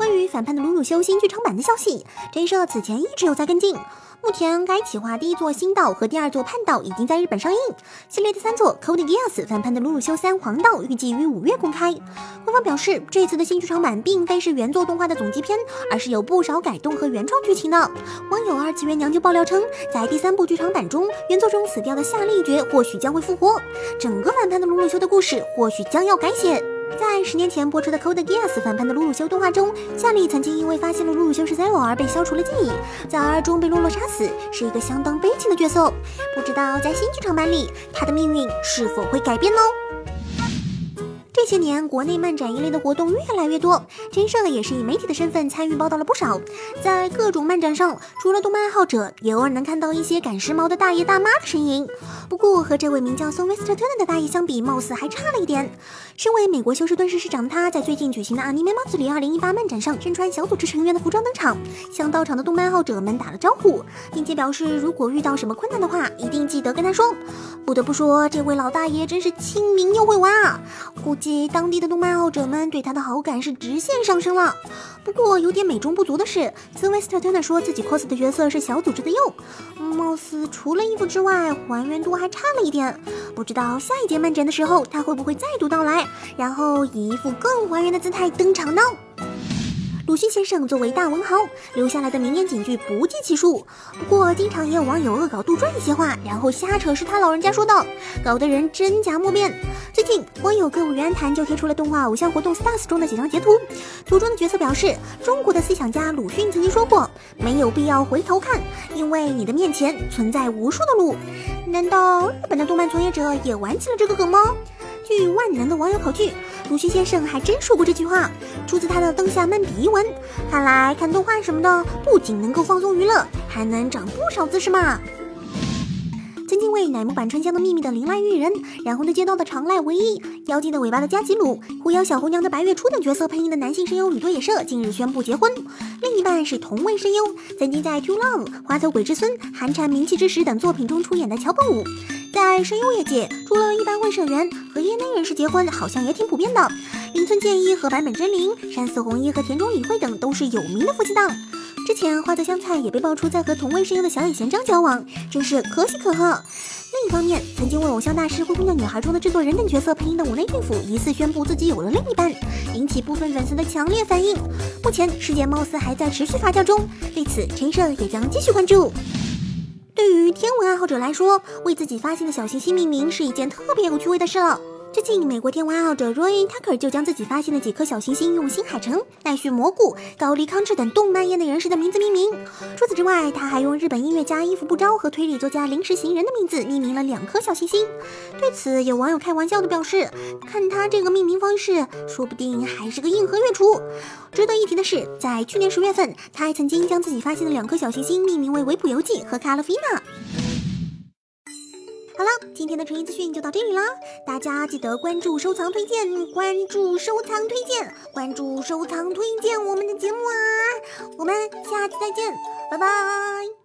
关于反叛的鲁鲁修新剧场版的消息，真社此前一直有在跟进。目前，该企划第一座新岛和第二座叛岛已经在日本上映。系列第三作 Code Geass 反叛的鲁鲁修三黄道预计于五月公开。官方表示，这次的新剧场版并非是原作动画的总集篇，而是有不少改动和原创剧情的。网友二次元娘就爆料称，在第三部剧场版中，原作中死掉的夏利爵或许将会复活，整个反叛的鲁鲁修的故事或许将要改写。在十年前播出的《Code Geass》反叛的鲁鲁修动画中，夏利曾经因为发现了鲁鲁修是 Zero 而被消除了记忆，在二中被洛洛杀死，是一个相当悲情的角色。不知道在新剧场版里，他的命运是否会改变呢？这些年，国内漫展一类的活动越来越多，真社也是以媒体的身份参与报道了不少。在各种漫展上，除了动漫爱好者，也偶尔能看到一些赶时髦的大爷大妈的身影。不过，和这位名叫 s o v e s t e r t u n 的大爷相比，貌似还差了一点。身为美国休斯顿市市长的他，在最近举行的 Anime Matsuri 2018漫展上，身穿小组织成员的服装登场，向到场的动漫爱好者们打了招呼，并且表示如果遇到什么困难的话，一定记得跟他说。不得不说，这位老大爷真是亲民又会玩啊！估计。当地的动漫爱好者们对他的好感是直线上升了。不过有点美中不足的是斯威斯特特说自己 cos 的角色是小组织的鼬，貌似除了衣服之外，还原度还差了一点。不知道下一届漫展的时候，他会不会再度到来，然后以一副更还原的姿态登场呢？鲁迅先生作为大文豪，留下来的名言警句不计其数。不过，经常也有网友恶搞杜撰一些话，然后瞎扯是他老人家说的，搞得人真假莫辨。最近，网友歌舞圆谈就贴出了动画偶像活动 Stars 中的几张截图，图中的角色表示，中国的思想家鲁迅曾经说过，没有必要回头看，因为你的面前存在无数的路。难道日本的动漫从业者也玩起了这个梗吗？据万能的网友考据，鲁迅先生还真说过这句话，出自他的《灯下漫笔》一文。看来看动画什么的，不仅能够放松娱乐，还能长不少姿势嘛。乃木坂春香的秘密的铃兰玉人，染红的街道的长濑唯一，妖精的尾巴的加吉鲁，狐妖小红娘的白月初等角色配音的男性声优宇多野社近日宣布结婚，另一半是同为声优，曾经在《Too Long》、花头鬼之孙、寒蝉鸣泣之时等作品中出演的桥本武。在声优业界，除了一般会社员和业内人士结婚，好像也挺普遍的。林村健一和坂本真绫、山寺弘一和田中理惠等都是有名的夫妻档。之前花泽香菜也被爆出在和同为声优的小野贤章交往，真是可喜可贺。另一方面，曾经为《偶像大师》《灰姑娘女孩》中的制作人等角色配音的五内孕妇疑似宣布自己有了另一半，引起部分粉丝的强烈反应。目前事件貌似还在持续发酵中，对此陈胜也将继续关注。对于天文爱好者来说，为自己发现的小行星命名是一件特别有趣味的事了。最近，美国天文爱好者 Roy Tucker 就将自己发现的几颗小行星用新海诚、奈绪蘑菇、高梨康治等动漫业内人士的名字命名。除此之外，他还用日本音乐家伊福部昭和推理作家临时行人的名字命名了两颗小行星。对此，有网友开玩笑的表示：“看他这个命名方式，说不定还是个硬核月厨。”值得一提的是，在去年十月份，他还曾经将自己发现的两颗小行星命名为维普游记和卡洛菲娜。今天的成语资讯就到这里啦，大家记得关注、收藏、推荐，关注、收藏、推荐，关注、收藏、推荐我们的节目啊！我们下期再见，拜拜。